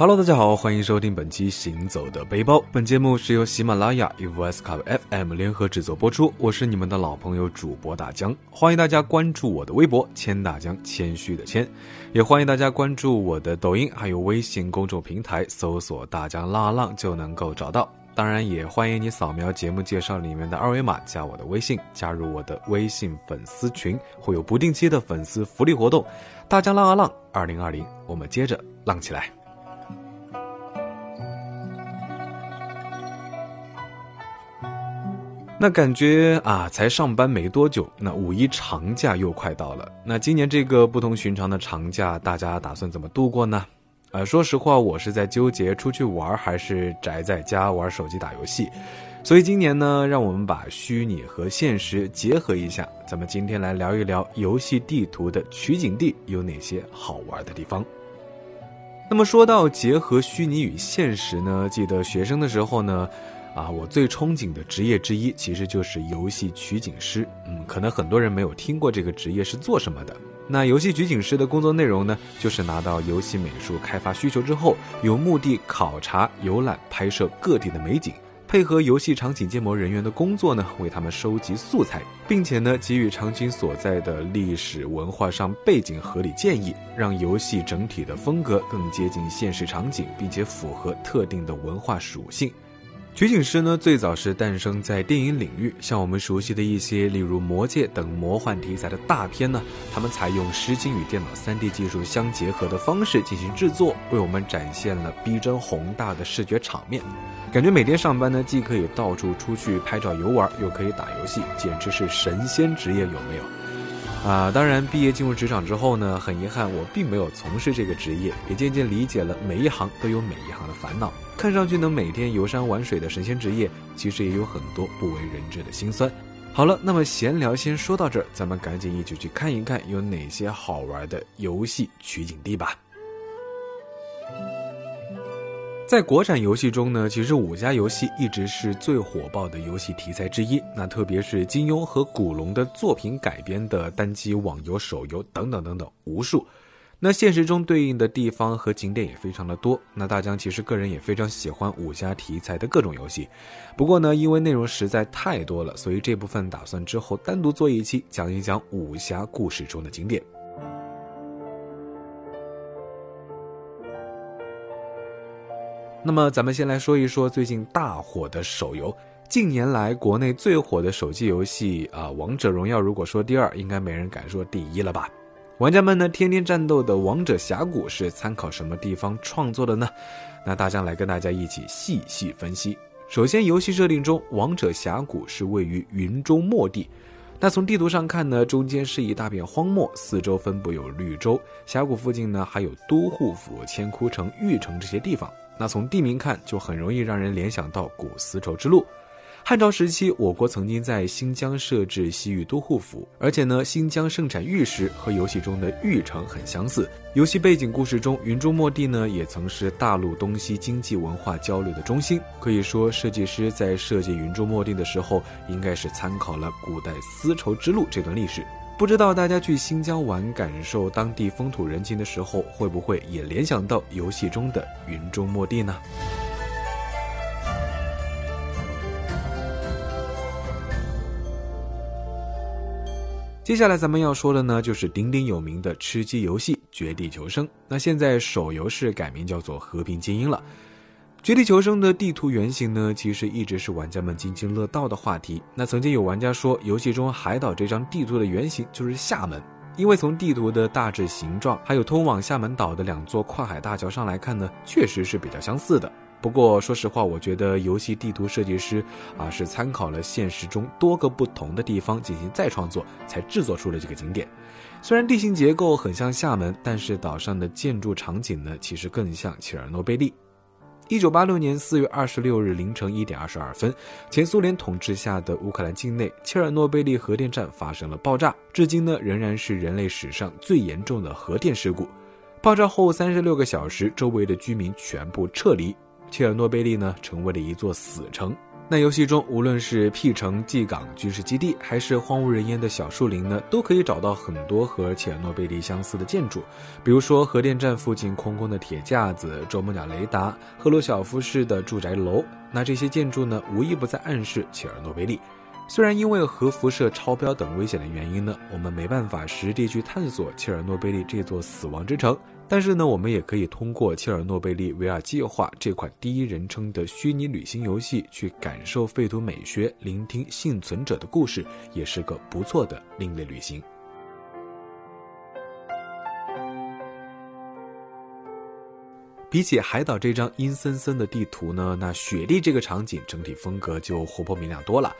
Hello，大家好，欢迎收听本期《行走的背包》。本节目是由喜马拉雅与 VS c u FM 联合制作播出。我是你们的老朋友主播大江，欢迎大家关注我的微博“谦大江”，谦虚的谦，也欢迎大家关注我的抖音，还有微信公众平台，搜索“大江浪浪”就能够找到。当然，也欢迎你扫描节目介绍里面的二维码，加我的微信，加入我的微信粉丝群，会有不定期的粉丝福利活动。大江浪啊浪，二零二零，我们接着浪起来。那感觉啊，才上班没多久，那五一长假又快到了。那今年这个不同寻常的长假，大家打算怎么度过呢？呃，说实话，我是在纠结出去玩还是宅在家玩手机打游戏。所以今年呢，让我们把虚拟和现实结合一下。咱们今天来聊一聊游戏地图的取景地有哪些好玩的地方。那么说到结合虚拟与现实呢，记得学生的时候呢。啊，我最憧憬的职业之一其实就是游戏取景师。嗯，可能很多人没有听过这个职业是做什么的。那游戏取景师的工作内容呢，就是拿到游戏美术开发需求之后，有目的考察、游览、拍摄各地的美景，配合游戏场景建模人员的工作呢，为他们收集素材，并且呢，给予场景所在的历史文化上背景合理建议，让游戏整体的风格更接近现实场景，并且符合特定的文化属性。取景师呢，最早是诞生在电影领域，像我们熟悉的一些，例如《魔戒》等魔幻题材的大片呢，他们采用实景与电脑 3D 技术相结合的方式进行制作，为我们展现了逼真宏大的视觉场面。感觉每天上班呢，既可以到处出去拍照游玩，又可以打游戏，简直是神仙职业，有没有？啊，当然，毕业进入职场之后呢，很遗憾我并没有从事这个职业，也渐渐理解了每一行都有每一行的烦恼。看上去能每天游山玩水的神仙职业，其实也有很多不为人知的辛酸。好了，那么闲聊先说到这儿，咱们赶紧一起去看一看有哪些好玩的游戏取景地吧。在国产游戏中呢，其实武侠游戏一直是最火爆的游戏题材之一。那特别是金庸和古龙的作品改编的单机网游、手游等等等等无数。那现实中对应的地方和景点也非常的多。那大江其实个人也非常喜欢武侠题材的各种游戏。不过呢，因为内容实在太多了，所以这部分打算之后单独做一期讲一讲武侠故事中的景点。那么，咱们先来说一说最近大火的手游。近年来，国内最火的手机游戏啊，《王者荣耀》如果说第二，应该没人敢说第一了吧？玩家们呢，天天战斗的《王者峡谷》是参考什么地方创作的呢？那大江来跟大家一起细细分析。首先，游戏设定中，《王者峡谷》是位于云中末地。那从地图上看呢，中间是一大片荒漠，四周分布有绿洲，峡谷附近呢还有都护府、千枯城、玉城这些地方。那从地名看，就很容易让人联想到古丝绸之路。汉朝时期，我国曾经在新疆设置西域都护府，而且呢，新疆盛产玉石，和游戏中的玉城很相似。游戏背景故事中，云中末地呢，也曾是大陆东西经济文化交流的中心。可以说，设计师在设计云中末地的时候，应该是参考了古代丝绸之路这段历史。不知道大家去新疆玩，感受当地风土人情的时候，会不会也联想到游戏中的云中末地呢？接下来咱们要说的呢，就是鼎鼎有名的吃鸡游戏《绝地求生》。那现在手游是改名叫做《和平精英》了。绝地求生的地图原型呢，其实一直是玩家们津津乐道的话题。那曾经有玩家说，游戏中海岛这张地图的原型就是厦门，因为从地图的大致形状，还有通往厦门岛的两座跨海大桥上来看呢，确实是比较相似的。不过说实话，我觉得游戏地图设计师啊是参考了现实中多个不同的地方进行再创作，才制作出了这个景点。虽然地形结构很像厦门，但是岛上的建筑场景呢，其实更像切尔诺贝利。一九八六年四月二十六日凌晨一点二十二分，前苏联统治下的乌克兰境内切尔诺贝利核电站发生了爆炸，至今呢仍然是人类史上最严重的核电事故。爆炸后三十六个小时，周围的居民全部撤离，切尔诺贝利呢成为了一座死城。那游戏中，无论是 P 城、G 港军事基地，还是荒无人烟的小树林呢，都可以找到很多和切尔诺贝利相似的建筑，比如说核电站附近空空的铁架子、啄木鸟雷达、赫鲁晓夫式的住宅楼。那这些建筑呢，无一不在暗示切尔诺贝利。虽然因为核辐射超标等危险的原因呢，我们没办法实地去探索切尔诺贝利这座死亡之城，但是呢，我们也可以通过切尔诺贝利 VR 计划这款第一人称的虚拟旅行游戏去感受废土美学，聆听幸存者的故事，也是个不错的另类旅行。比起海岛这张阴森森的地图呢，那雪地这个场景整体风格就活泼明亮多了。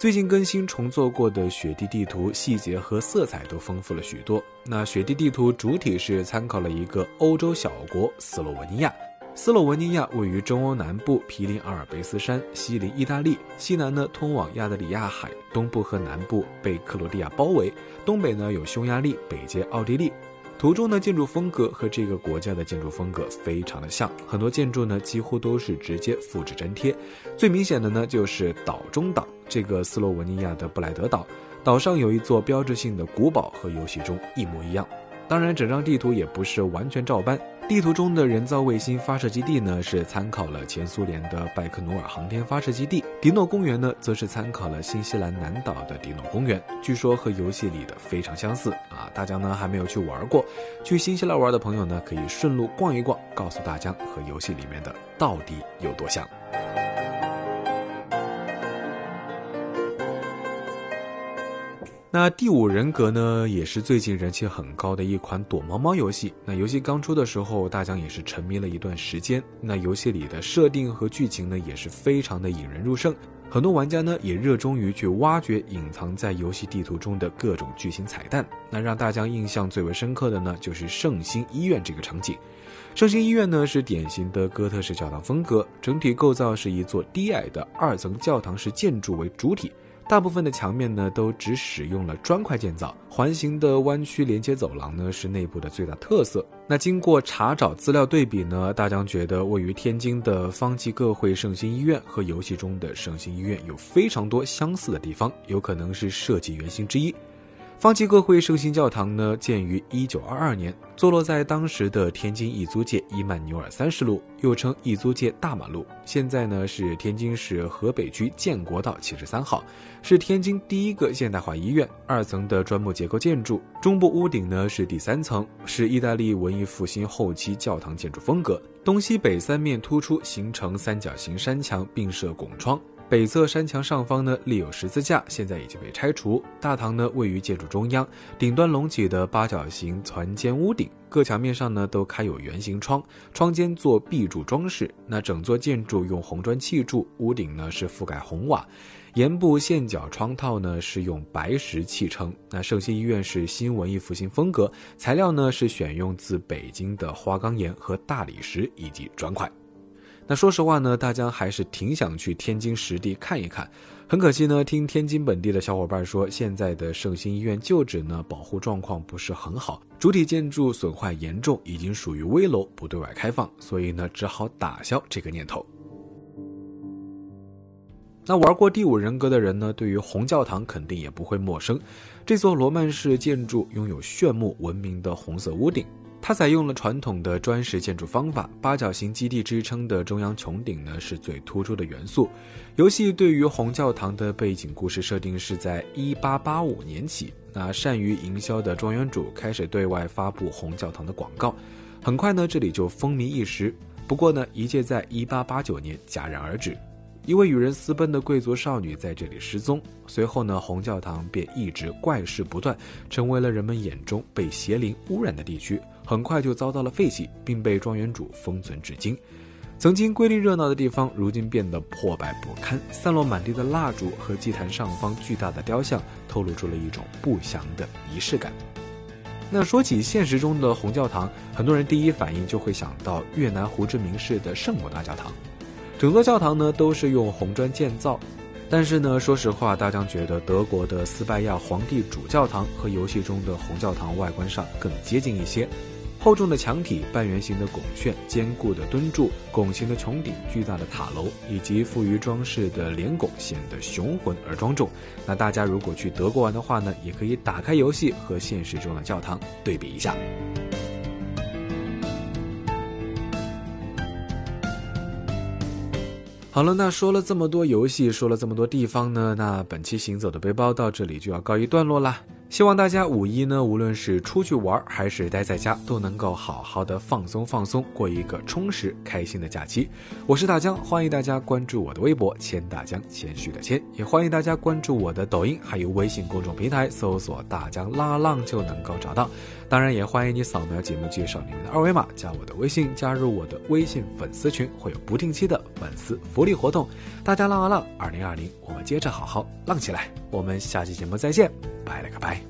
最近更新重做过的雪地地图，细节和色彩都丰富了许多。那雪地地图主体是参考了一个欧洲小国斯洛文尼亚。斯洛文尼亚位于中欧南部，毗邻阿尔卑斯山，西邻意大利，西南呢通往亚得里亚海，东部和南部被克罗地亚包围，东北呢有匈牙利，北接奥地利。图中的建筑风格和这个国家的建筑风格非常的像，很多建筑呢几乎都是直接复制粘贴。最明显的呢就是岛中岛，这个斯洛文尼亚的布莱德岛，岛上有一座标志性的古堡，和游戏中一模一样。当然，整张地图也不是完全照搬。地图中的人造卫星发射基地呢，是参考了前苏联的拜克努尔航天发射基地；迪诺公园呢，则是参考了新西兰南岛的迪诺公园。据说和游戏里的非常相似啊！大家呢还没有去玩过，去新西兰玩的朋友呢，可以顺路逛一逛，告诉大家和游戏里面的到底有多像。那第五人格呢，也是最近人气很高的一款躲猫猫游戏。那游戏刚出的时候，大疆也是沉迷了一段时间。那游戏里的设定和剧情呢，也是非常的引人入胜。很多玩家呢，也热衷于去挖掘隐藏在游戏地图中的各种剧情彩蛋。那让大疆印象最为深刻的呢，就是圣心医院这个场景。圣心医院呢，是典型的哥特式教堂风格，整体构造是一座低矮的二层教堂式建筑为主体。大部分的墙面呢，都只使用了砖块建造，环形的弯曲连接走廊呢，是内部的最大特色。那经过查找资料对比呢，大江觉得位于天津的方济各会圣心医院和游戏中的圣心医院有非常多相似的地方，有可能是设计原型之一。方济各会圣心教堂呢，建于一九二二年，坐落在当时的天津义租界伊曼纽尔三十路，又称义租界大马路。现在呢是天津市河北区建国道七十三号，是天津第一个现代化医院。二层的砖木结构建筑，中部屋顶呢是第三层，是意大利文艺复兴后期教堂建筑风格，东西北三面突出，形成三角形山墙，并设拱窗。北侧山墙上方呢立有十字架，现在已经被拆除。大堂呢位于建筑中央，顶端隆起的八角形攒尖屋顶，各墙面上呢都开有圆形窗，窗间做壁柱装饰。那整座建筑用红砖砌筑，屋顶呢是覆盖红瓦，檐部线角窗套呢是用白石砌成。那圣心医院是新文艺复兴风格，材料呢是选用自北京的花岗岩和大理石以及砖块。那说实话呢，大家还是挺想去天津实地看一看。很可惜呢，听天津本地的小伙伴说，现在的圣心医院旧址呢，保护状况不是很好，主体建筑损坏严重，已经属于危楼，不对外开放，所以呢，只好打消这个念头。那玩过第五人格的人呢，对于红教堂肯定也不会陌生。这座罗曼式建筑拥有炫目闻名的红色屋顶。它采用了传统的砖石建筑方法，八角形基地支撑的中央穹顶呢是最突出的元素。游戏对于红教堂的背景故事设定是在1885年起，那善于营销的庄园主开始对外发布红教堂的广告，很快呢这里就风靡一时。不过呢一切在1889年戛然而止。一位与人私奔的贵族少女在这里失踪，随后呢，红教堂便一直怪事不断，成为了人们眼中被邪灵污染的地区。很快就遭到了废弃，并被庄园主封存至今。曾经瑰丽热闹的地方，如今变得破败不堪，散落满地的蜡烛和祭坛上方巨大的雕像，透露出了一种不祥的仪式感。那说起现实中的红教堂，很多人第一反应就会想到越南胡志明市的圣母大教堂。整座教堂呢都是用红砖建造，但是呢，说实话，大家觉得德国的斯拜亚皇帝主教堂和游戏中的红教堂外观上更接近一些。厚重的墙体、半圆形的拱券、坚固的墩柱、拱形的穹顶、巨大的塔楼以及富于装饰的连拱，显得雄浑而庄重。那大家如果去德国玩的话呢，也可以打开游戏和现实中的教堂对比一下。好了，那说了这么多游戏，说了这么多地方呢，那本期行走的背包到这里就要告一段落啦。希望大家五一呢，无论是出去玩还是待在家，都能够好好的放松放松，过一个充实开心的假期。我是大江，欢迎大家关注我的微博“千大江”，谦虚的谦，也欢迎大家关注我的抖音，还有微信公众平台，搜索“大江拉浪”就能够找到。当然，也欢迎你扫描节目介绍里面的二维码，加我的微信，加入我的微信粉丝群，会有不定期的粉丝福利活动。大家浪啊浪，二零二零，我们接着好好浪起来。我们下期节目再见，拜了个拜。